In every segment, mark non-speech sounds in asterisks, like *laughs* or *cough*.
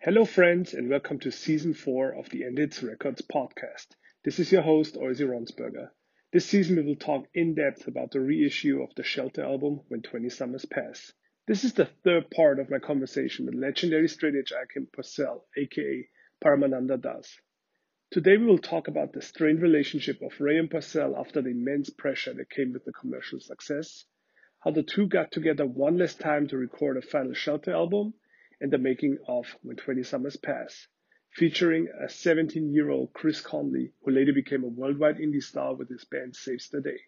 Hello, friends, and welcome to season four of the End Hits Records podcast. This is your host, Oisi Ronsberger. This season, we will talk in depth about the reissue of the Shelter album, When 20 Summers Pass. This is the third part of my conversation with legendary straight edge Akim Porcell, aka Paramananda Das. Today, we will talk about the strained relationship of Ray and Porcell after the immense pressure that came with the commercial success, how the two got together one last time to record a final Shelter album, and the making of When 20 Summers Pass, featuring a 17 year old Chris Conley, who later became a worldwide indie star with his band Saves the Day.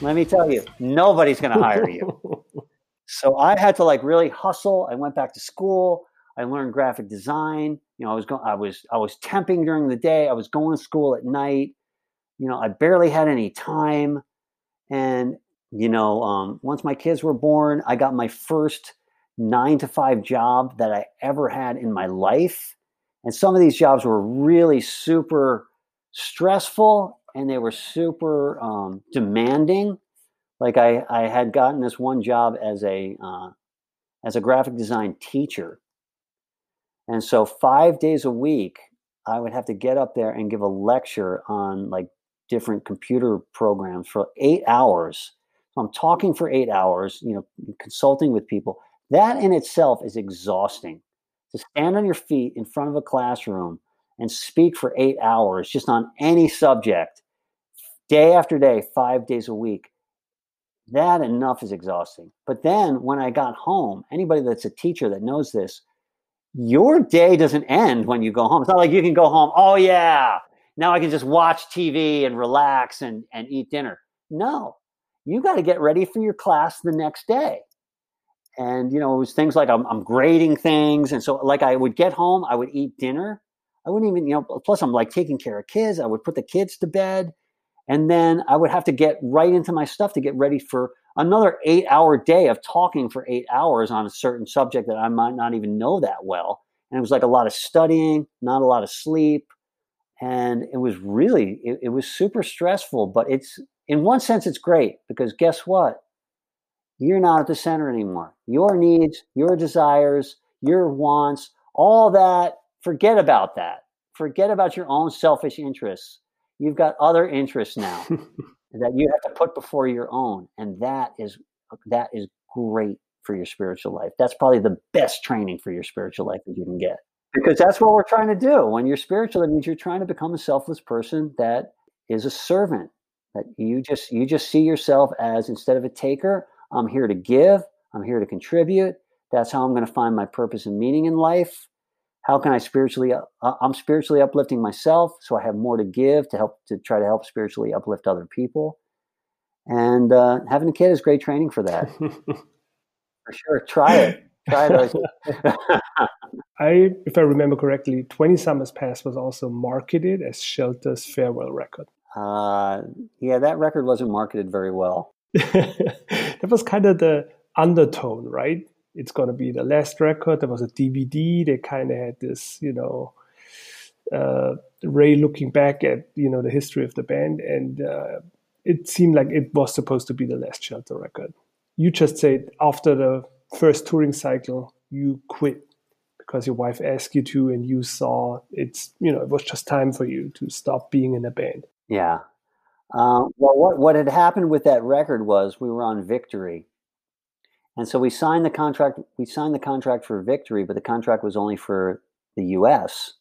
Let me tell you, nobody's going to hire you. *laughs* so I had to like really hustle. I went back to school. I learned graphic design. You know, I was going, I was, I was temping during the day. I was going to school at night. You know, I barely had any time. And, you know, um, once my kids were born, I got my first nine to five job that I ever had in my life. And some of these jobs were really super stressful and they were super um, demanding. Like I, I had gotten this one job as a, uh, as a graphic design teacher and so five days a week, I would have to get up there and give a lecture on like different computer programs for eight hours. So I'm talking for eight hours, you know, consulting with people. That in itself is exhausting. To stand on your feet in front of a classroom and speak for eight hours just on any subject, day after day, five days a week, that enough is exhausting. But then when I got home, anybody that's a teacher that knows this, your day doesn't end when you go home. It's not like you can go home, oh yeah, now I can just watch TV and relax and, and eat dinner. No, you got to get ready for your class the next day. And, you know, it was things like I'm, I'm grading things. And so, like, I would get home, I would eat dinner. I wouldn't even, you know, plus I'm like taking care of kids. I would put the kids to bed. And then I would have to get right into my stuff to get ready for another eight hour day of talking for eight hours on a certain subject that I might not even know that well. And it was like a lot of studying, not a lot of sleep. And it was really, it, it was super stressful, but it's, in one sense, it's great because guess what? You're not at the center anymore. Your needs, your desires, your wants, all that, forget about that. Forget about your own selfish interests. You've got other interests now. *laughs* that you have to put before your own and that is that is great for your spiritual life. That's probably the best training for your spiritual life that you can get because that's what we're trying to do. When you're spiritual it means you're trying to become a selfless person that is a servant that you just you just see yourself as instead of a taker i'm here to give i'm here to contribute that's how i'm going to find my purpose and meaning in life how can I spiritually, uh, I'm spiritually uplifting myself so I have more to give to help, to try to help spiritually uplift other people. And uh, having a kid is great training for that. *laughs* for sure. Try it. Try it. *laughs* I, if I remember correctly, 20 Summers Pass was also marketed as Shelter's farewell record. Uh, yeah, that record wasn't marketed very well. *laughs* that was kind of the undertone, right? It's going to be the last record. There was a DVD. They kind of had this, you know, uh, Ray looking back at you know the history of the band, and uh, it seemed like it was supposed to be the last Shelter record. You just said after the first touring cycle, you quit because your wife asked you to, and you saw it's you know it was just time for you to stop being in a band. Yeah. Uh, well, what what had happened with that record was we were on Victory, and so we signed the contract. We signed the contract for Victory, but the contract was only for the U.S.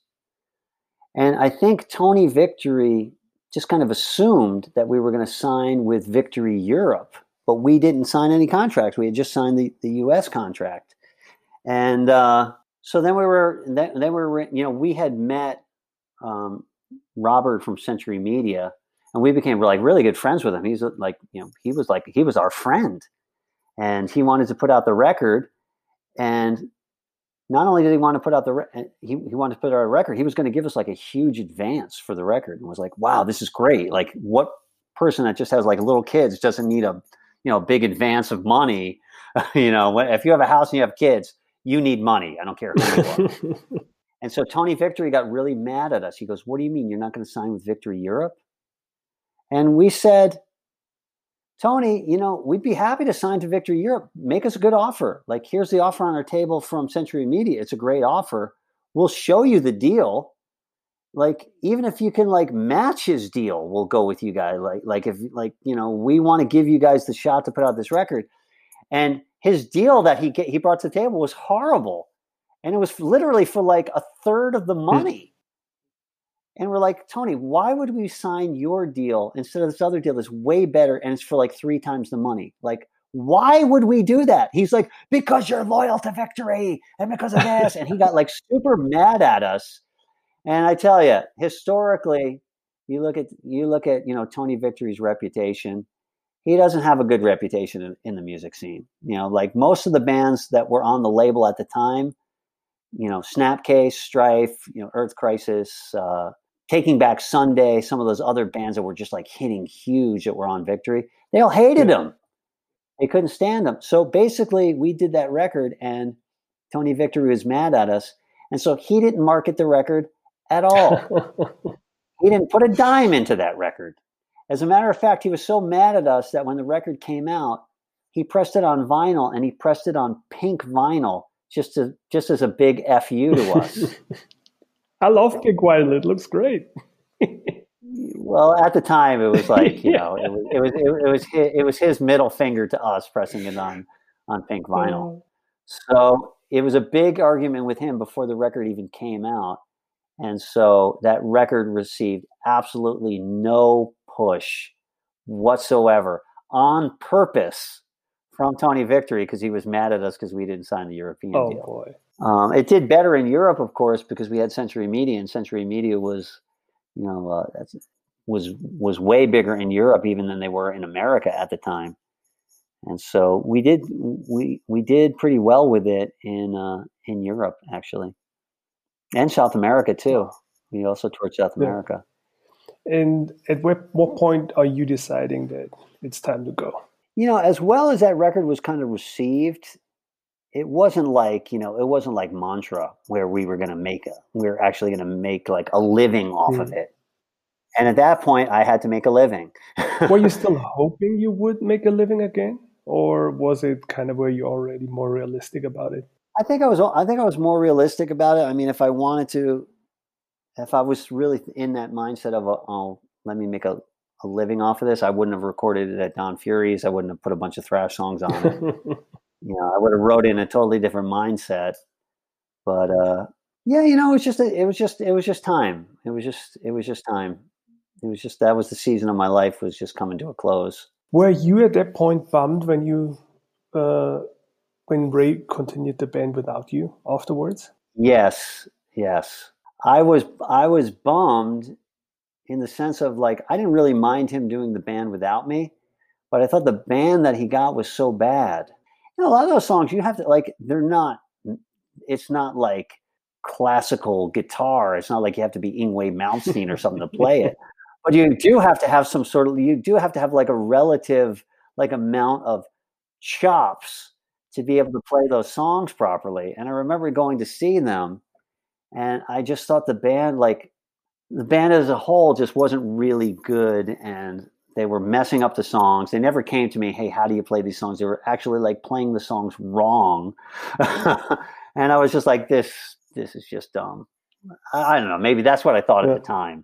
And I think Tony Victory just kind of assumed that we were going to sign with Victory Europe, but we didn't sign any contracts. We had just signed the, the U.S. contract, and uh, so then we were then, we were you know we had met um, Robert from Century Media, and we became like really good friends with him. He's like you know he was like he was our friend and he wanted to put out the record and not only did he want to put out the re- he, he wanted to put out a record he was going to give us like a huge advance for the record and was like wow this is great like what person that just has like little kids doesn't need a you know big advance of money *laughs* you know if you have a house and you have kids you need money i don't care who you are *laughs* And so Tony Victory got really mad at us. He goes, What do you mean you're not going to sign with Victory Europe? And we said, Tony, you know, we'd be happy to sign to Victory Europe. Make us a good offer. Like, here's the offer on our table from Century Media. It's a great offer. We'll show you the deal. Like, even if you can like match his deal, we'll go with you guys. Like, like if like you know, we want to give you guys the shot to put out this record. And his deal that he he brought to the table was horrible, and it was literally for like a third of the hmm. money. And we're like, Tony, why would we sign your deal instead of this other deal that's way better and it's for like three times the money? Like, why would we do that? He's like, because you're loyal to victory and because of this. and he got like *laughs* super mad at us. And I tell you, historically, you look at you look at you know Tony Victory's reputation. He doesn't have a good reputation in, in the music scene. You know, like most of the bands that were on the label at the time, you know, Snapcase, Strife, you know, Earth Crisis, uh, Taking Back Sunday, some of those other bands that were just like hitting huge that were on Victory, they all hated yeah. him. They couldn't stand him. So basically, we did that record, and Tony Victory was mad at us. And so he didn't market the record at all. *laughs* he didn't put a dime into that record. As a matter of fact, he was so mad at us that when the record came out, he pressed it on vinyl and he pressed it on pink vinyl just to just as a big fu to us. *laughs* I love Pink Vinyl. It looks great. well, at the time, it was *laughs* like you yeah. know, it was it was it, was his, it was his middle finger to us pressing it on on pink vinyl. So it was a big argument with him before the record even came out, and so that record received absolutely no push whatsoever on purpose from Tony Victory because he was mad at us because we didn't sign the European oh, deal. boy. Um, it did better in Europe, of course, because we had Century Media, and Century Media was, you know, uh, was was way bigger in Europe even than they were in America at the time. And so we did we we did pretty well with it in uh, in Europe actually, and South America too. We also toured South America. And at what, what point are you deciding that it's time to go? You know, as well as that record was kind of received, it wasn't like you know it wasn't like mantra where we were going to make a we were actually going to make like a living off mm. of it. And at that point i had to make a living. Were you *laughs* still hoping you would make a living again? Or was it kind of where you already more realistic about it? I think i was i think i was more realistic about it. I mean if i wanted to if i was really in that mindset of oh let me make a, a living off of this i wouldn't have recorded it at don fury's i wouldn't have put a bunch of thrash songs on it *laughs* you know, I would have wrote in a totally different mindset. But uh, yeah, you know, it was just it was just it was just time. It was just it was just time. It was just that was the season of my life was just coming to a close. Were you at that point bummed when you uh, when Ray continued the band without you afterwards? Yes, yes. I was I was bummed in the sense of like I didn't really mind him doing the band without me, but I thought the band that he got was so bad you know, a lot of those songs you have to like they're not it's not like classical guitar. It's not like you have to be Yngwie Malmsteen or something to play it. *laughs* But you do have to have some sort of you do have to have like a relative like amount of chops to be able to play those songs properly. And I remember going to see them and I just thought the band like the band as a whole just wasn't really good and they were messing up the songs. They never came to me, hey, how do you play these songs? They were actually like playing the songs wrong. *laughs* and I was just like, this, this is just dumb. I, I don't know. Maybe that's what I thought yeah. at the time.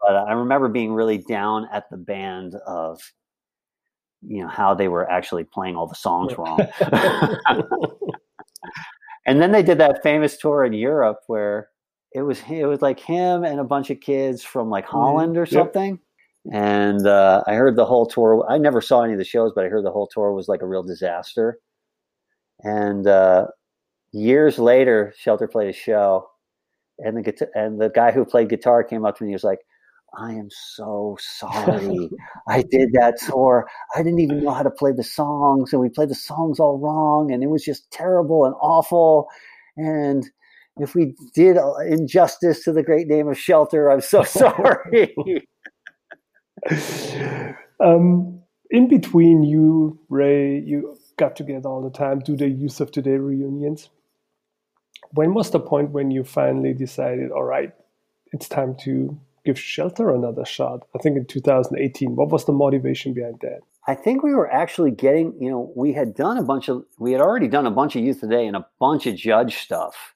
But I remember being really down at the band of, you know, how they were actually playing all the songs wrong. *laughs* and then they did that famous tour in Europe where it was it was like him and a bunch of kids from like mm-hmm. Holland or something. Yep and uh, I heard the whole tour. I never saw any of the shows, but I heard the whole tour was like a real disaster. And uh, years later, Shelter played a show, and the guitar- and the guy who played guitar came up to me. He was like, "I am so sorry. *laughs* I did that tour. I didn't even know how to play the songs, and we played the songs all wrong, and it was just terrible and awful." And if we did injustice to the great name of Shelter, I'm so *laughs* sorry. *laughs* *laughs* um, in between you, Ray, you got together all the time, do the Youth of Today reunions. when was the point when you finally decided, all right, it's time to give shelter another shot? I think in 2018. What was the motivation behind that? I think we were actually getting, you know, we had done a bunch of, we had already done a bunch of youth today and a bunch of judge stuff.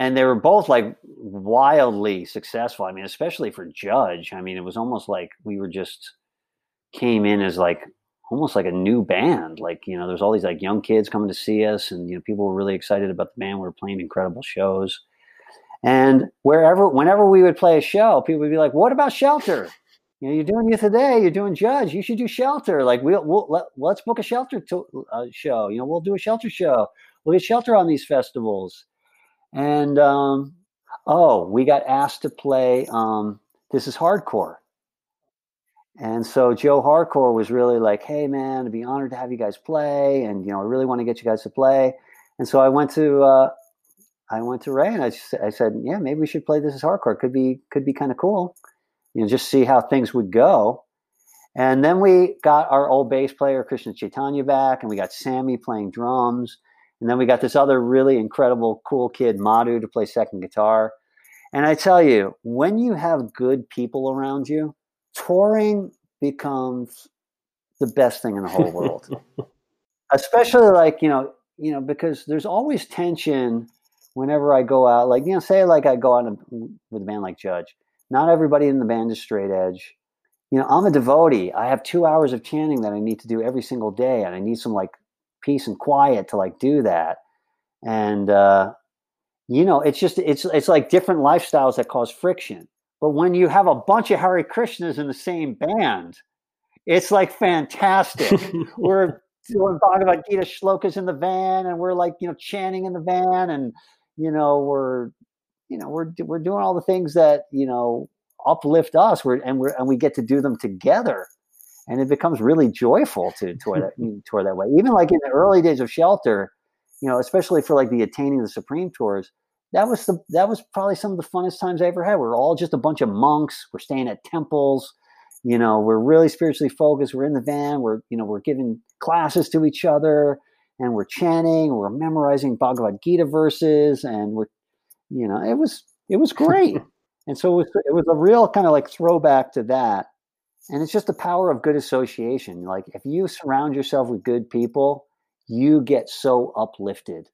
And they were both like wildly successful. I mean, especially for judge. I mean, it was almost like we were just came in as like almost like a new band. Like, you know, there's all these like young kids coming to see us and, you know, people were really excited about the band. We were playing incredible shows. And wherever, whenever we would play a show, people would be like, what about shelter? You know, you're doing you today, you're doing judge, you should do shelter. Like we'll, we'll let, let's book a shelter to, uh, show, you know, we'll do a shelter show. We'll get shelter on these festivals. And, um, oh, we got asked to play, um, this is hardcore and so Joe Hardcore was really like, "Hey, man, I'd be honored to have you guys play, and you know, I really want to get you guys to play." And so I went to uh, I went to Ray and I, I said, "Yeah, maybe we should play this as hardcore. Could be could be kind of cool, you know, just see how things would go." And then we got our old bass player Krishna Chaitanya back, and we got Sammy playing drums, and then we got this other really incredible, cool kid Madhu to play second guitar. And I tell you, when you have good people around you, touring becomes the best thing in the whole world. *laughs* Especially like, you know, you know, because there's always tension whenever I go out. Like, you know, say like I go out with a band like Judge. Not everybody in the band is straight edge. You know, I'm a devotee. I have two hours of chanting that I need to do every single day, and I need some like peace and quiet to like do that. And uh, you know, it's just it's it's like different lifestyles that cause friction. But when you have a bunch of Hare Krishnas in the same band, it's like fantastic. *laughs* we're doing Bhagavad Gita shlokas in the van, and we're like, you know, chanting in the van, and you know, we're, you know, we're we're doing all the things that you know uplift us. We're and we're and we get to do them together, and it becomes really joyful to *laughs* tour that mm, tour that way. Even like in the early days of Shelter, you know, especially for like the attaining the Supreme tours, that was the that was probably some of the funnest times I ever had. We're all just a bunch of monks. We're staying at temples. You know, we're really spiritually focused. We're in the van. We're you know we're giving classes to each other, and we're chanting. We're memorizing Bhagavad Gita verses, and we're you know it was it was great. *laughs* and so it was it was a real kind of like throwback to that. And it's just the power of good association. Like if you surround yourself with good people, you get so uplifted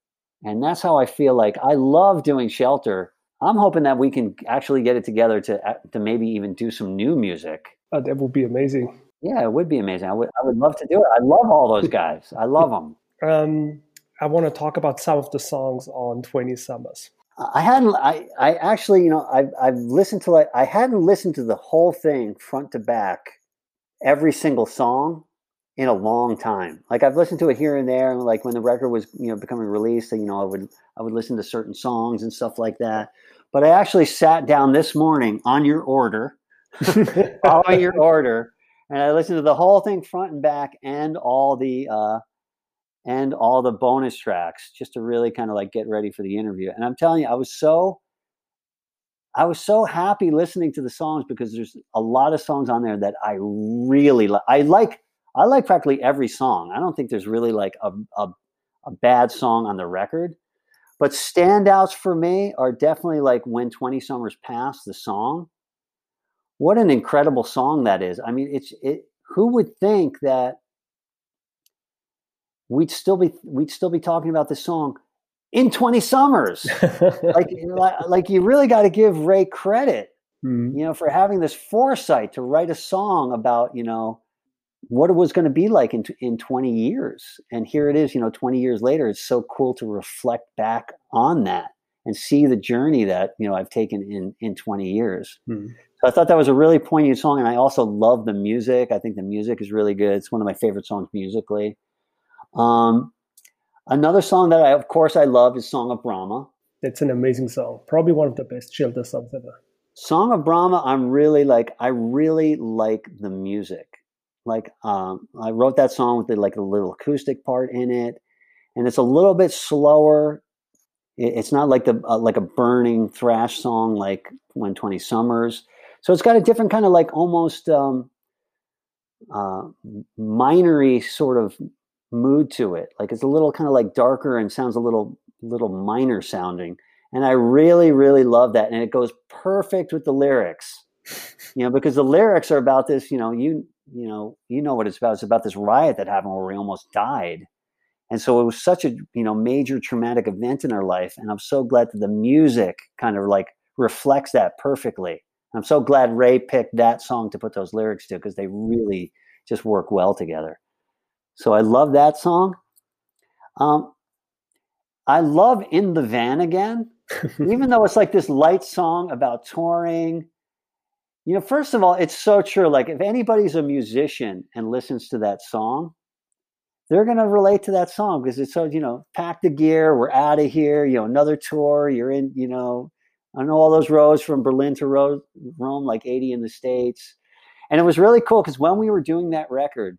and that's how I feel like I love doing shelter. I'm hoping that we can actually get it together to uh, to maybe even do some new music. Oh, that would be amazing. Yeah, it would be amazing. I would I would love to do it. I love all those guys. I love them. *laughs* Um, I want to talk about some of the songs on 20 Summers. I hadn't. I, I actually, you know, I've I've listened to like I hadn't listened to the whole thing front to back, every single song, in a long time. Like I've listened to it here and there, and like when the record was you know becoming released, you know I would I would listen to certain songs and stuff like that. But I actually sat down this morning on your order, *laughs* on your order, and I listened to the whole thing front and back and all the uh, and all the bonus tracks just to really kind of like get ready for the interview. And I'm telling you, I was so I was so happy listening to the songs because there's a lot of songs on there that I really like. I like I like practically every song. I don't think there's really like a, a, a bad song on the record. But standouts for me are definitely like When 20 Summers Pass, the song. What an incredible song that is. I mean, it's it who would think that we'd still be we'd still be talking about this song in 20 summers. *laughs* like, like you really got to give Ray credit, mm-hmm. you know, for having this foresight to write a song about, you know, what it was going to be like in, in 20 years. And here it is, you know, 20 years later, it's so cool to reflect back on that and see the journey that, you know, I've taken in, in 20 years. Hmm. So I thought that was a really poignant song. And I also love the music. I think the music is really good. It's one of my favorite songs musically. Um, another song that I, of course, I love is Song of Brahma. It's an amazing song. Probably one of the best shelter songs ever. Song of Brahma, I'm really like, I really like the music. Like um, I wrote that song with the, like a little acoustic part in it, and it's a little bit slower. It, it's not like the uh, like a burning thrash song like When Twenty Summers. So it's got a different kind of like almost um, uh, minory sort of mood to it. Like it's a little kind of like darker and sounds a little little minor sounding. And I really, really love that. And it goes perfect with the lyrics, you know, because the lyrics are about this, you know, you, you know, you know what it's about. It's about this riot that happened where we almost died. And so it was such a, you know, major traumatic event in our life. And I'm so glad that the music kind of like reflects that perfectly. I'm so glad Ray picked that song to put those lyrics to because they really just work well together. So I love that song. Um, I love In the Van Again, *laughs* even though it's like this light song about touring. You know, first of all, it's so true. Like, if anybody's a musician and listens to that song, they're going to relate to that song because it's so, you know, pack the gear, we're out of here, you know, another tour, you're in, you know, I know all those roads from Berlin to Rome, like 80 in the States. And it was really cool because when we were doing that record,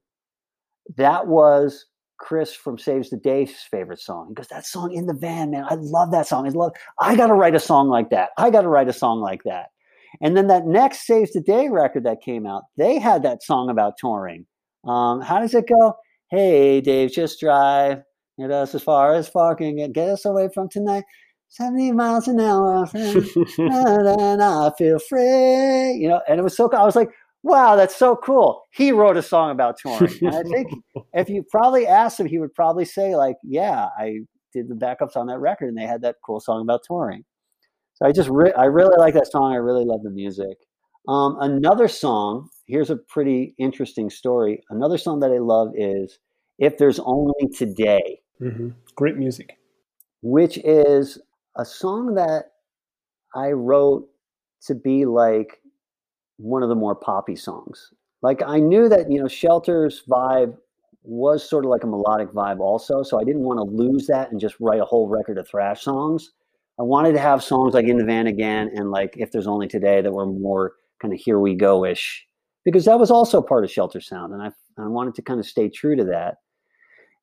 that was Chris from Saves the Day's favorite song. He goes, That song in the van, man. I love that song. I love I gotta write a song like that. I gotta write a song like that. And then that next Saves the Day record that came out, they had that song about touring. Um, how does it go? Hey, Dave, just drive. Get us as far as can get, get us away from tonight. 70 miles an hour. *laughs* and I feel free. You know, and it was so cool. I was like, wow, that's so cool. He wrote a song about touring. And I think *laughs* if you probably asked him, he would probably say, like, yeah, I did the backups on that record and they had that cool song about touring. So I just, re- I really like that song. I really love the music. Um, another song, here's a pretty interesting story. Another song that I love is If There's Only Today. Mm-hmm. Great music. Which is a song that I wrote to be like one of the more poppy songs. Like I knew that you know Shelter's vibe was sort of like a melodic vibe also, so I didn't want to lose that and just write a whole record of thrash songs. I wanted to have songs like In the Van Again and like If There's Only Today that were more kind of here we go ish because that was also part of Shelter Sound, and I I wanted to kind of stay true to that.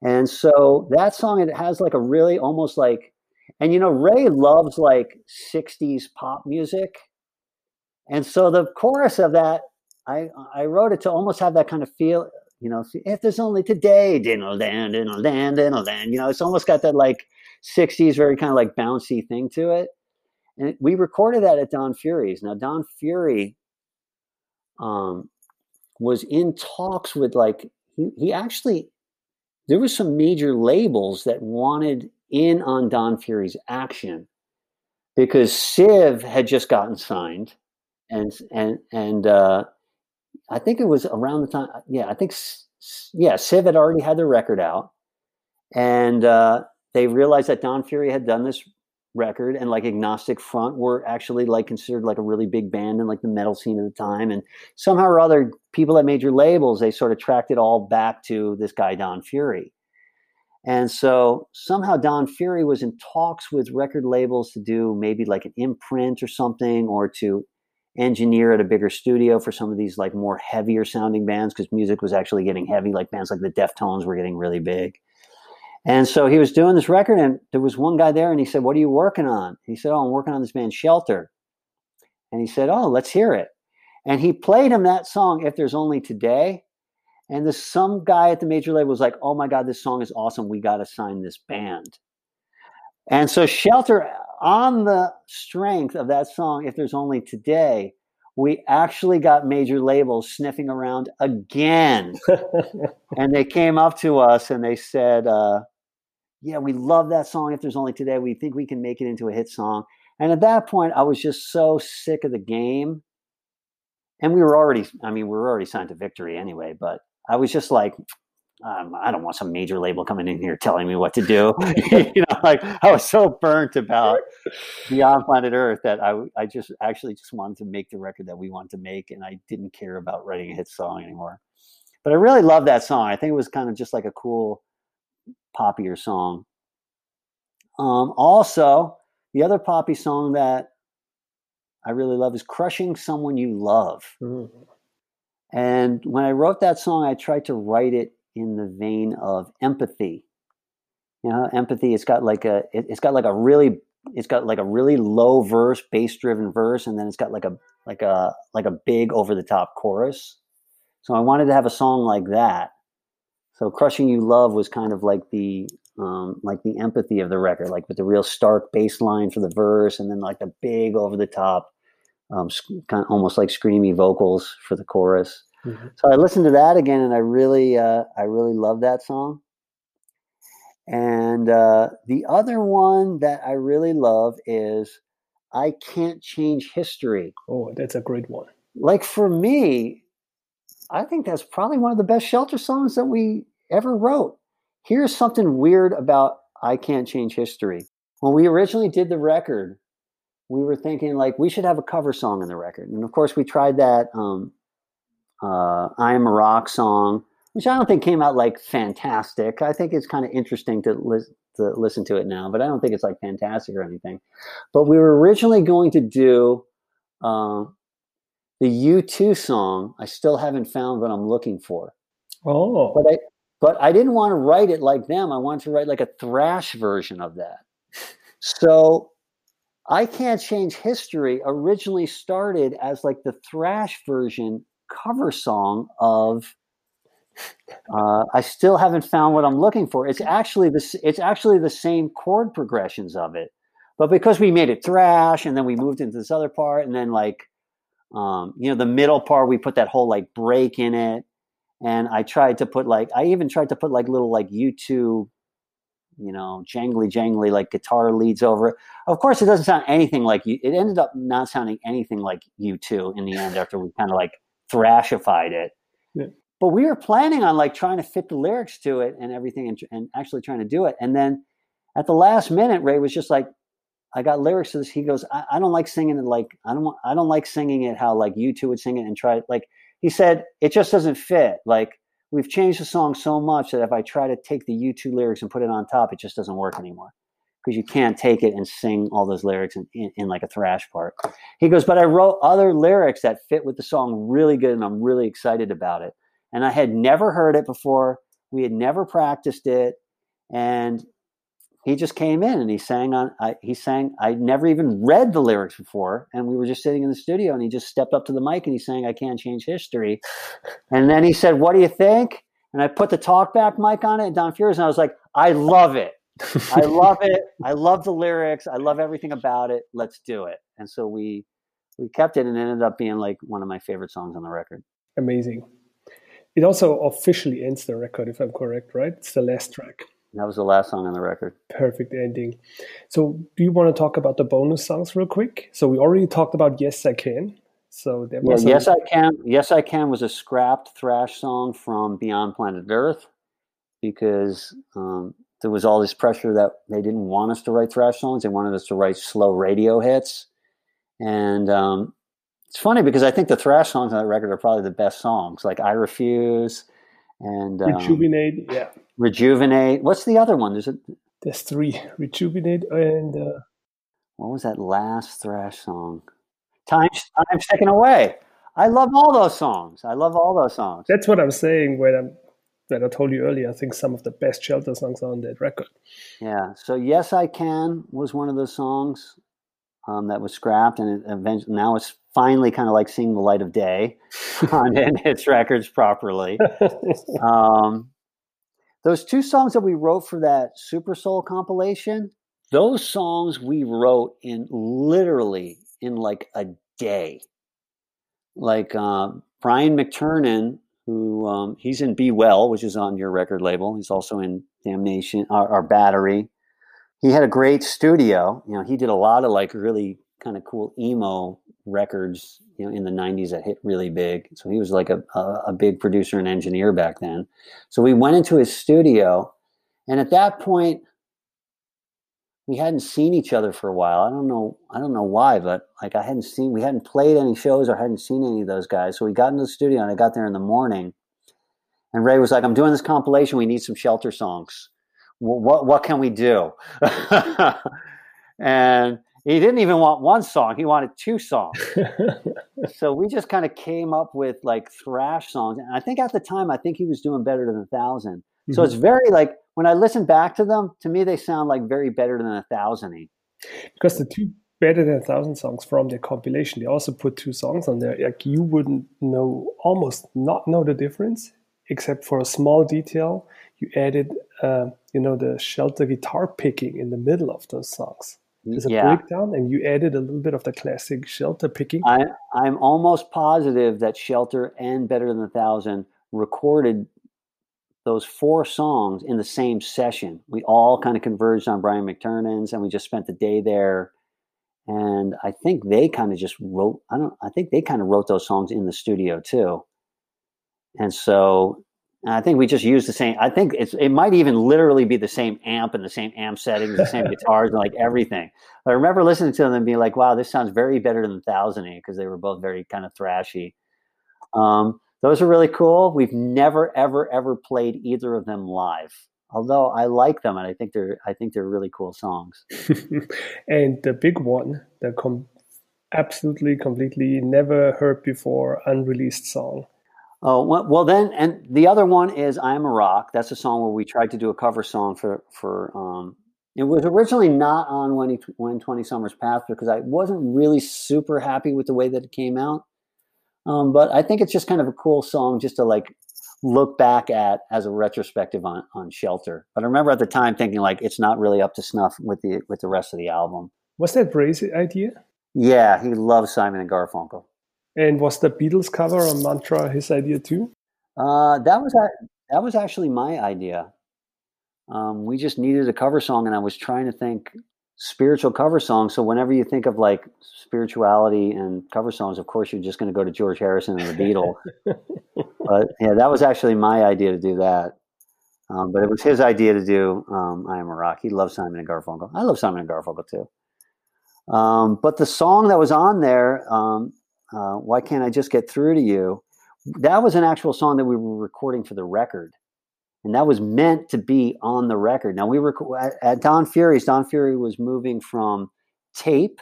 And so that song it has like a really almost like and you know Ray loves like 60s pop music and so the chorus of that, I I wrote it to almost have that kind of feel, you know, if there's only today, you know, it's almost got that like 60s, very kind of like bouncy thing to it. And we recorded that at Don Fury's. Now, Don Fury um, was in talks with like, he, he actually, there was some major labels that wanted in on Don Fury's action because Civ had just gotten signed and and and uh, I think it was around the time. Yeah, I think yeah, Civ had already had their record out, and uh, they realized that Don Fury had done this record, and like Agnostic Front were actually like considered like a really big band in like the metal scene at the time, and somehow or other, people at major labels they sort of tracked it all back to this guy Don Fury. And so somehow Don Fury was in talks with record labels to do maybe like an imprint or something, or to engineer at a bigger studio for some of these like more heavier sounding bands because music was actually getting heavy like bands like the deftones were getting really big. And so he was doing this record and there was one guy there and he said what are you working on? He said oh i'm working on this band shelter. And he said oh let's hear it. And he played him that song if there's only today. And this some guy at the major label was like oh my god this song is awesome. We got to sign this band. And so shelter on the strength of that song, If There's Only Today, we actually got major labels sniffing around again. *laughs* and they came up to us and they said, uh, Yeah, we love that song. If There's Only Today, we think we can make it into a hit song. And at that point, I was just so sick of the game. And we were already, I mean, we were already signed to victory anyway, but I was just like, um, I don't want some major label coming in here telling me what to do. *laughs* *laughs* you know, like I was so burnt about *laughs* Beyond Planet Earth that I, I just actually just wanted to make the record that we wanted to make, and I didn't care about writing a hit song anymore. But I really love that song. I think it was kind of just like a cool, poppier song. Um, also, the other poppy song that I really love is "Crushing Someone You Love." Mm-hmm. And when I wrote that song, I tried to write it in the vein of empathy. You know, empathy. It's got like a. It, has got like a really. It's got like a really low verse, bass driven verse, and then it's got like a like a like a big over the top chorus. So I wanted to have a song like that. So "Crushing You Love" was kind of like the um, like the empathy of the record, like with the real stark bass line for the verse, and then like the big over the top, um, kind of almost like screamy vocals for the chorus. Mm-hmm. So I listened to that again, and I really, uh, I really love that song. And uh, the other one that I really love is "I Can't Change History." Oh, that's a great one. Like for me, I think that's probably one of the best shelter songs that we ever wrote. Here's something weird about I Can't Change History. When we originally did the record, we were thinking like we should have a cover song in the record. And of course, we tried that um, uh, I Am a Rock song, which I don't think came out like fantastic. I think it's kind of interesting to, li- to listen to it now, but I don't think it's like fantastic or anything. But we were originally going to do uh, the U2 song, I still haven't found what I'm looking for. Oh. But I but I didn't want to write it like them. I wanted to write like a thrash version of that. So I Can't Change History originally started as like the thrash version cover song of uh, I still haven't found what I'm looking for. It's actually this. it's actually the same chord progressions of it, but because we made it thrash and then we moved into this other part and then like um, you know, the middle part, we put that whole like break in it. And I tried to put like, I even tried to put like little like U2, you know, jangly, jangly, like guitar leads over it. Of course, it doesn't sound anything like you. It ended up not sounding anything like U2 in the end after we kind of like thrashified it. Yeah. But we were planning on like trying to fit the lyrics to it and everything and, and actually trying to do it. And then at the last minute, Ray was just like, I got lyrics to this. He goes, I, I, don't like singing it like I don't I don't like singing it how like you two would sing it and try it. like he said it just doesn't fit. Like we've changed the song so much that if I try to take the U2 lyrics and put it on top, it just doesn't work anymore because you can't take it and sing all those lyrics in, in, in, like a thrash part. He goes, but I wrote other lyrics that fit with the song really good, and I'm really excited about it. And I had never heard it before. We had never practiced it, and he just came in and he sang on I, he sang i never even read the lyrics before and we were just sitting in the studio and he just stepped up to the mic and he sang i can't change history and then he said what do you think and i put the talkback mic on it and don furious and i was like i love it i *laughs* love it i love the lyrics i love everything about it let's do it and so we we kept it and it ended up being like one of my favorite songs on the record amazing it also officially ends the record if i'm correct right it's the last track that was the last song on the record. Perfect ending. So, do you want to talk about the bonus songs real quick? So, we already talked about "Yes I Can." So, there was yeah, "Yes I Can." "Yes I Can" was a scrapped thrash song from Beyond Planet Earth because um, there was all this pressure that they didn't want us to write thrash songs; they wanted us to write slow radio hits. And um, it's funny because I think the thrash songs on that record are probably the best songs, like "I Refuse." and um, rejuvenate. Yeah, rejuvenate. What's the other one? There's a there's three. Rejuvenate and uh, what was that last thrash song? Time time's taken away. I love all those songs. I love all those songs. That's what I'm saying when I'm that I told you earlier. I think some of the best shelter songs on that record. Yeah. So yes, I can was one of those songs um, that was scrapped, and it eventually now it's finally kind of like seeing the light of day *laughs* on its records properly. *laughs* Um, those two songs that we wrote for that Super Soul compilation, those songs we wrote in literally in like a day. Like uh, Brian McTernan, who um, he's in Be Well, which is on your record label. He's also in Damnation, our, our Battery. He had a great studio. You know, he did a lot of like really kind of cool emo records, you know, in the '90s that hit really big. So he was like a, a, a big producer and engineer back then. So we went into his studio, and at that point, we hadn't seen each other for a while. I don't know. I don't know why, but like I hadn't seen, we hadn't played any shows or hadn't seen any of those guys. So we got into the studio, and I got there in the morning, and Ray was like, "I'm doing this compilation. We need some shelter songs. What what, what can we do?" *laughs* and he didn't even want one song he wanted two songs *laughs* so we just kind of came up with like thrash songs and i think at the time i think he was doing better than a 1000 mm-hmm. so it's very like when i listen back to them to me they sound like very better than a thousand because the two better than a thousand songs from the compilation they also put two songs on there like you wouldn't know almost not know the difference except for a small detail you added uh, you know, the shelter guitar picking in the middle of those songs. There's a Yeah. breakdown, and you added a little bit of the classic shelter picking. I, I'm almost positive that Shelter and Better Than a Thousand recorded those four songs in the same session. We all kind of converged on Brian McTernan's, and we just spent the day there. And I think they kind of just wrote. I don't. I think they kind of wrote those songs in the studio too. And so I think we just used the same. I think it's it might even literally be the same amp and the same amp settings, the same *laughs* guitars, and like everything. I remember listening to them and being like, "Wow, this sounds very better than Thousand A," because they were both very kind of thrashy. Um, those are really cool. We've never, ever, ever played either of them live. Although I like them, and I think they're I think they're really cool songs. *laughs* and the big one, the com- absolutely, completely never heard before, unreleased song. Oh well, then, and the other one is "I Am a Rock." That's a song where we tried to do a cover song for for. Um, it was originally not on when he, when Twenty Summers Passed because I wasn't really super happy with the way that it came out. Um, but I think it's just kind of a cool song just to like look back at as a retrospective on on Shelter. But I remember at the time thinking like it's not really up to snuff with the with the rest of the album. Was that Ray's idea? Yeah, he loves Simon and Garfunkel. And was the Beatles cover on Mantra his idea too? Uh, that was that was actually my idea. Um, we just needed a cover song, and I was trying to think spiritual cover songs. So whenever you think of like spirituality and cover songs, of course you're just going to go to George Harrison and the Beatles. *laughs* but yeah, that was actually my idea to do that. Um, but it was his idea to do um, "I Am a Rock." He loves Simon and Garfunkel. I love Simon and Garfunkel too. Um, but the song that was on there, um, uh, "Why Can't I Just Get Through to You," that was an actual song that we were recording for the record, and that was meant to be on the record. Now we were at, Don Fury's. Don Fury was moving from tape.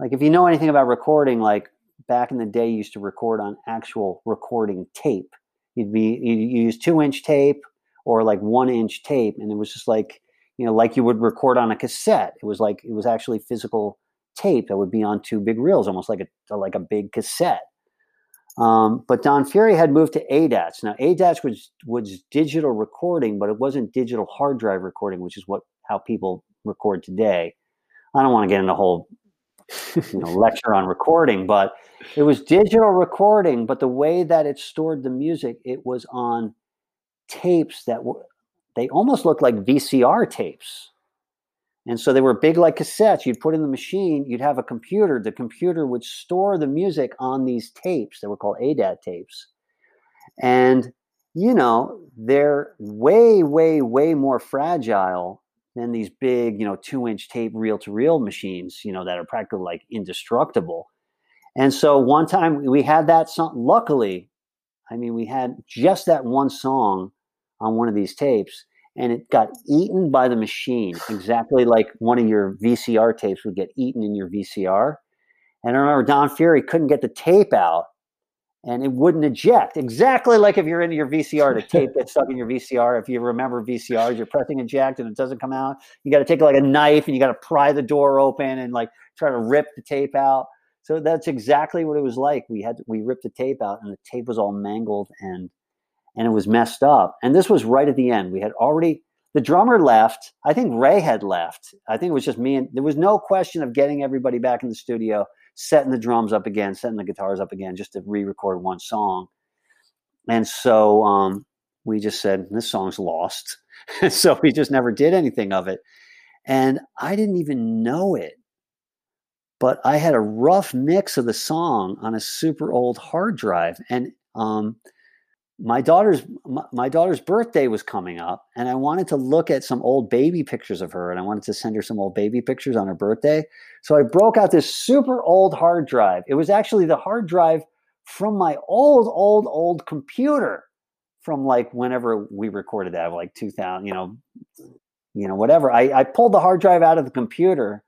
Like if you know anything about recording, like back in the day, you used to record on actual recording tape. You'd be you use two inch tape or like one inch tape, and it was just like you know, like you would record on a cassette. It was like it was actually physical tape that would be on two big reels, almost like a like a big cassette. Um, but Don Fury had moved to ADATS. Now ADATS was was digital recording, but it wasn't digital hard drive recording, which is what how people record today. I don't want to get into a whole you know, *laughs* lecture on recording, but it was digital recording. But the way that it stored the music, it was on tapes that were they almost looked like VCR tapes. And so they were big like cassettes. You'd put in the machine, you'd have a computer. The computer would store the music on these tapes. They were called ADAT tapes. And, you know, they're way, way, way more fragile than these big, you know, two inch tape reel to reel machines, you know, that are practically like indestructible. And so one time we had that song. Luckily, I mean, we had just that one song on one of these tapes and it got eaten by the machine, exactly like one of your VCR tapes would get eaten in your VCR. And I remember Don Fury couldn't get the tape out and it wouldn't eject. Exactly like if you're in your VCR, the tape gets stuck in your VCR. If you remember VCRs, you're pressing eject and it doesn't come out. You got to take like a knife and you got to pry the door open and like try to rip the tape out. So that's exactly what it was like. We had we ripped the tape out and the tape was all mangled and and it was messed up. And this was right at the end. We had already the drummer left. I think Ray had left. I think it was just me and there was no question of getting everybody back in the studio, setting the drums up again, setting the guitars up again, just to re-record one song. And so um, we just said this song's lost. *laughs* so we just never did anything of it. And I didn't even know it. But I had a rough mix of the song on a super old hard drive. And um, my daughter's my, daughter's birthday was coming up and i wanted to look at some old baby pictures of her and i wanted to send her some old baby pictures on her birthday. So i broke out this super old hard drive. It was actually the hard drive from my old old old computer from like whenever we recorded that like 2000 you know you know whatever. I, I pulled the hard drive out of the computer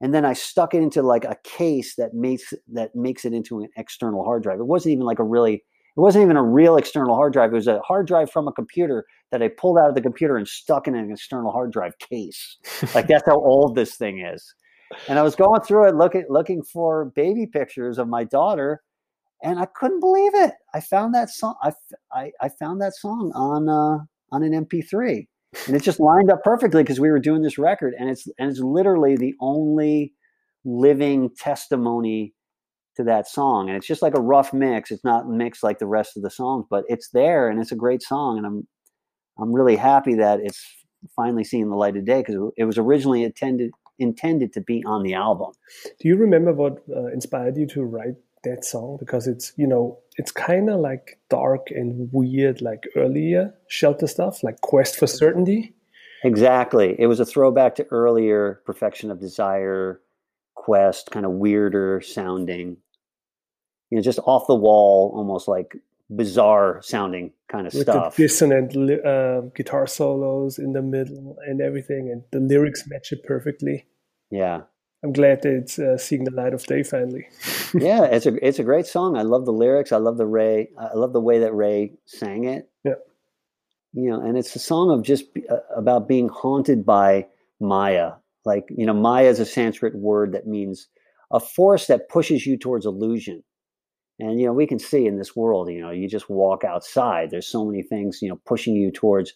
and then i stuck it into like a case that makes that makes it into an external hard drive. It wasn't even like a really it wasn't even a real external hard drive. It was a hard drive from a computer that I pulled out of the computer and stuck in an external hard drive case. like that's how old this thing is. And I was going through it looking looking for baby pictures of my daughter, and I couldn't believe it. I found that song. I, I, I found that song on uh, on an MP3, and it just lined up perfectly because we were doing this record, and it's and it's literally the only living testimony to that song, and it's just like a rough mix. It's not mixed like the rest of the songs, but it's there, and it's a great song, and I'm I'm really happy that it's finally seeing the light of day because it was originally intended intended to be on the album. Do you remember what uh, inspired you to write that song? Because it's you know it's kind of like dark and weird, like earlier Shelter stuff, like Quest for Certainty. Exactly. It was a throwback to earlier Perfection of Desire, Quest, kind of weirder sounding. You know, just off the wall, almost like bizarre sounding kind of With stuff. the dissonant uh, guitar solos in the middle and everything, and the lyrics match it perfectly. Yeah. I'm glad that it's uh, seeing the light of day finally. *laughs* yeah, it's a it's a great song. I love the lyrics. I love the Ray. I love the way that Ray sang it. Yeah. You know, and it's a song of just uh, about being haunted by Maya. Like you know, Maya is a Sanskrit word that means a force that pushes you towards illusion. And you know, we can see in this world, you know, you just walk outside. There's so many things, you know, pushing you towards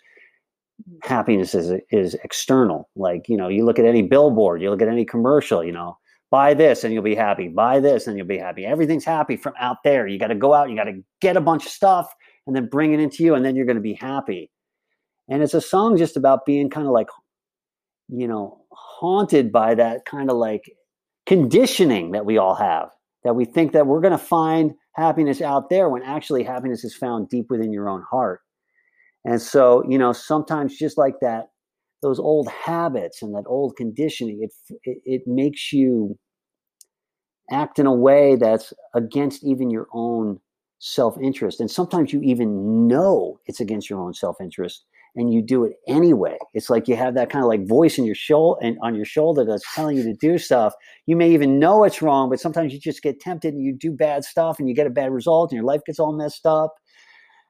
happiness is is external. Like you know, you look at any billboard, you look at any commercial, you know, buy this and you'll be happy. Buy this and you'll be happy. Everything's happy from out there. You got to go out, you got to get a bunch of stuff and then bring it into you, and then you're going to be happy. And it's a song just about being kind of like, you know, haunted by that kind of like conditioning that we all have. That we think that we're going to find happiness out there when actually happiness is found deep within your own heart. And so, you know, sometimes just like that, those old habits and that old conditioning, it, it, it makes you act in a way that's against even your own self interest. And sometimes you even know it's against your own self interest and you do it anyway. It's like you have that kind of like voice in your shoulder and on your shoulder that's telling you to do stuff. You may even know it's wrong, but sometimes you just get tempted and you do bad stuff and you get a bad result and your life gets all messed up.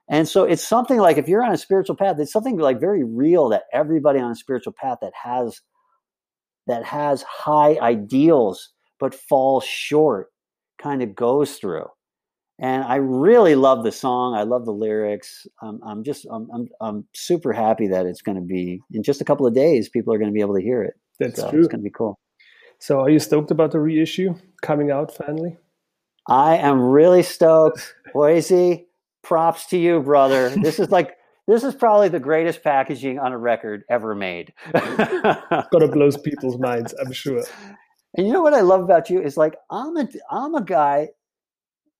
And so it's something like if you're on a spiritual path, it's something like very real that everybody on a spiritual path that has that has high ideals but falls short kind of goes through. And I really love the song. I love the lyrics. Um, I'm just I'm, I'm I'm super happy that it's going to be in just a couple of days. People are going to be able to hear it. That's so true. It's going to be cool. So, are you stoked about the reissue coming out finally? I am really stoked, Boise. Props to you, brother. This is like this is probably the greatest packaging on a record ever made. Gonna blow people's minds, I'm sure. And you know what I love about you is like I'm a I'm a guy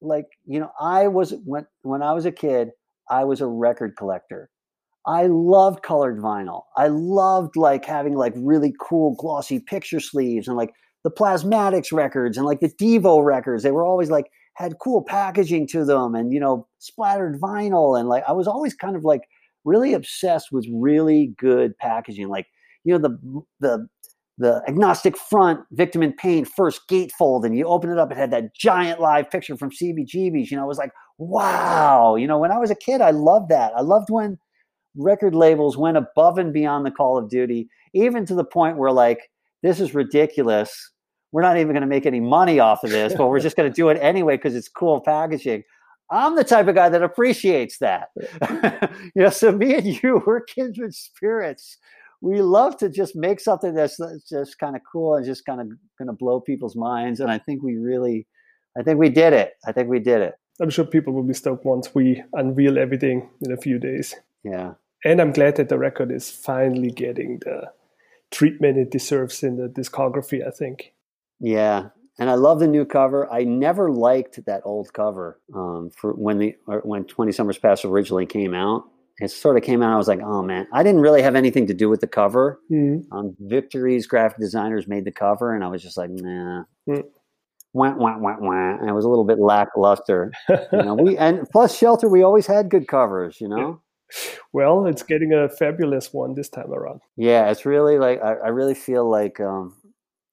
like you know I was when when I was a kid I was a record collector. I loved colored vinyl. I loved like having like really cool glossy picture sleeves and like the Plasmatics records and like the Devo records. They were always like had cool packaging to them and you know splattered vinyl and like I was always kind of like really obsessed with really good packaging like you know the the the agnostic front victim in pain first gatefold and you open it up it had that giant live picture from cbgb's you know it was like wow you know when i was a kid i loved that. I loved when record labels went above and beyond the call of duty even to the point where like this is ridiculous. We're not even going to make any money off of this but we're just going to do it anyway because it's cool packaging. I'm the type of guy that appreciates that. *laughs* You know so me and you we're kindred spirits we love to just make something that's, that's just kind of cool and just kind of going to blow people's minds. And I think we really, I think we did it. I think we did it. I'm sure people will be stoked once we unveil everything in a few days. Yeah. And I'm glad that the record is finally getting the treatment it deserves in the discography, I think. Yeah. And I love the new cover. I never liked that old cover um, for when the when Twenty Summers Pass originally came out it sort of came out. I was like, oh man, I didn't really have anything to do with the cover. Mm-hmm. Um, Victory's graphic designers made the cover, and I was just like, nah. Mm. Wah, wah, wah, wah. And it was a little bit lackluster. you know, we *laughs* and plus Shelter, we always had good covers. You know. Well, it's getting a fabulous one this time around. Yeah, it's really like I, I really feel like um,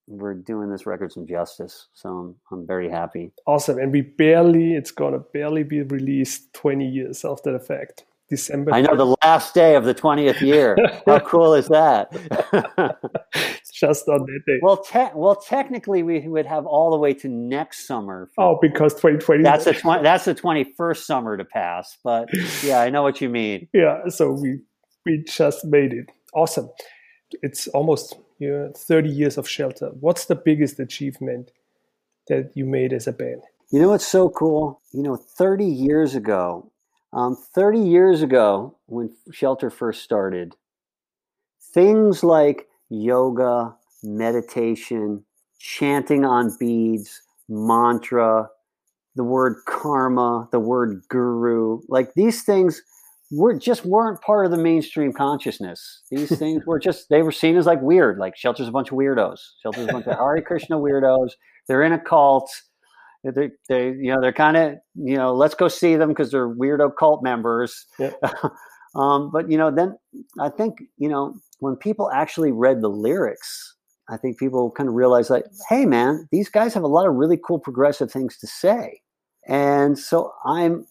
we're doing this record some justice. So I'm, I'm very happy. Awesome, and we barely it's gonna barely be released 20 years after the fact. December. I know the last day of the 20th year. How *laughs* cool is that? *laughs* Just on that day. Well, te- well, technically, we would have all the way to next summer. Oh, because 2020. That's the 20, that's the 21st summer to pass. But *laughs* yeah, I know what you mean. Yeah, so we we just made it. Awesome. It's almost you know, 30 years of shelter. What's the biggest achievement that you made as a band? You know what's so cool? You know, 30 years ago, um, 30 years ago, when Shelter first started, things like yoga, meditation, chanting on beads, mantra, the word karma, the word guru, like these things were just weren't part of the mainstream consciousness. These things *laughs* were just they were seen as like weird. Like Shelter's a bunch of weirdos. Shelter's a bunch of *laughs* Hare Krishna weirdos. They're in a cult. They, they you know, they're kind of, you know, let's go see them because they're weirdo cult members. Yep. *laughs* um, but you know, then I think you know when people actually read the lyrics, I think people kind of realize like, hey, man, these guys have a lot of really cool progressive things to say. And so I'm,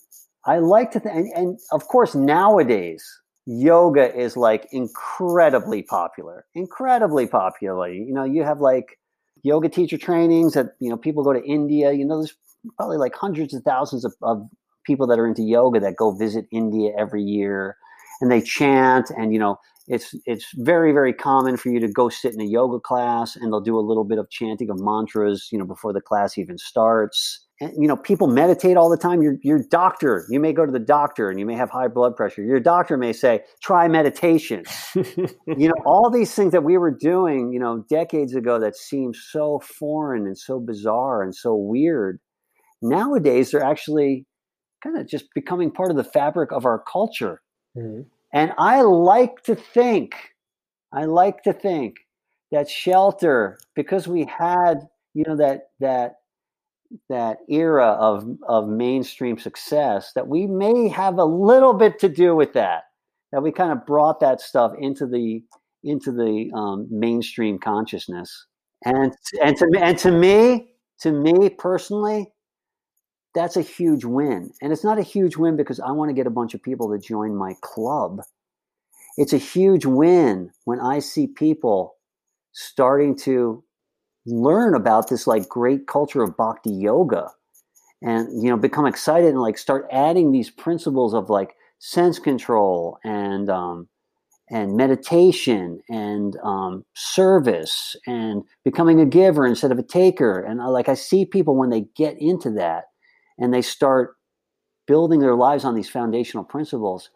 I like to, th- and, and of course, nowadays, yoga is like incredibly popular, incredibly popular. You know, you have like yoga teacher trainings that, you know, people go to India, you know, there's probably like hundreds of thousands of, of people that are into yoga that go visit India every year and they chant and, you know, it's it's very very common for you to go sit in a yoga class and they'll do a little bit of chanting of mantras you know before the class even starts you know people meditate all the time. Your your doctor you may go to the doctor and you may have high blood pressure. Your doctor may say try meditation. *laughs* You know all these things that we were doing you know decades ago that seemed so foreign and so bizarre and so weird nowadays they're actually kind of just becoming part of the fabric of our culture. Mm-hmm. And I like to think, I like to think that shelter, because we had, you know, that that that era of of mainstream success, that we may have a little bit to do with that. That we kind of brought that stuff into the into the um, mainstream consciousness. And and to and to me, to me personally, that's a huge win. And it's not a huge win because I want to get a bunch of people to join my club. It's a huge win when I see people starting to learn about this like great culture of bhakti yoga and you know become excited and like start adding these principles of like sense control and um, and meditation and um, service and becoming a giver instead of a taker and I, like i see people when they get into that and they start building their lives on these foundational principles,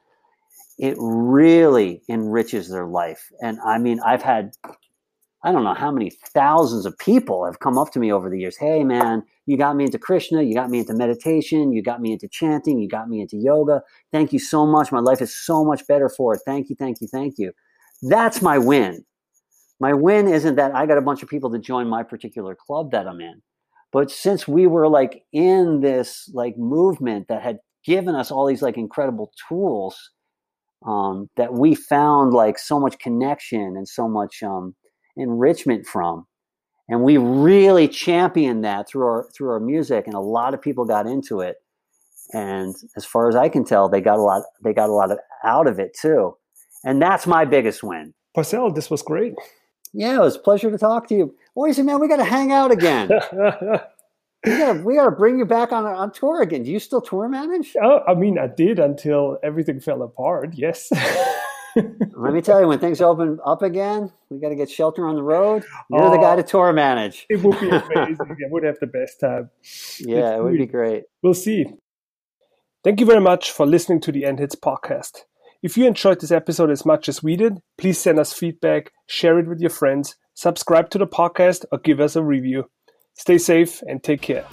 it really enriches their life. And I mean, I've had, I don't know how many thousands of people have come up to me over the years. Hey, man, you got me into Krishna. You got me into meditation. You got me into chanting. You got me into yoga. Thank you so much. My life is so much better for it. Thank you, thank you, thank you. That's my win. My win isn't that I got a bunch of people to join my particular club that I'm in. But since we were like in this like movement that had given us all these like incredible tools um, that we found like so much connection and so much um, enrichment from, and we really championed that through our through our music, and a lot of people got into it. And as far as I can tell, they got a lot they got a lot of, out of it too, and that's my biggest win. Porcell, this was great. Yeah, it was a pleasure to talk to you. Boise, man, we got to hang out again. *laughs* we gotta we gotta bring you back on on tour again. Do you still tour manage? Oh, I mean, I did until everything fell apart. Yes. *laughs* Let me tell you, when things open up again, we got to get shelter on the road. You're oh, the guy to oh. tour manage. It would be amazing. I would have the best time. *laughs* Yeah, it's it would be great. We'll see. Thank you very much for listening to the End Hits podcast. If you enjoyed this episode as much as we did, please send us feedback, share it with your friends, subscribe to the podcast, or give us a review. Stay safe and take care.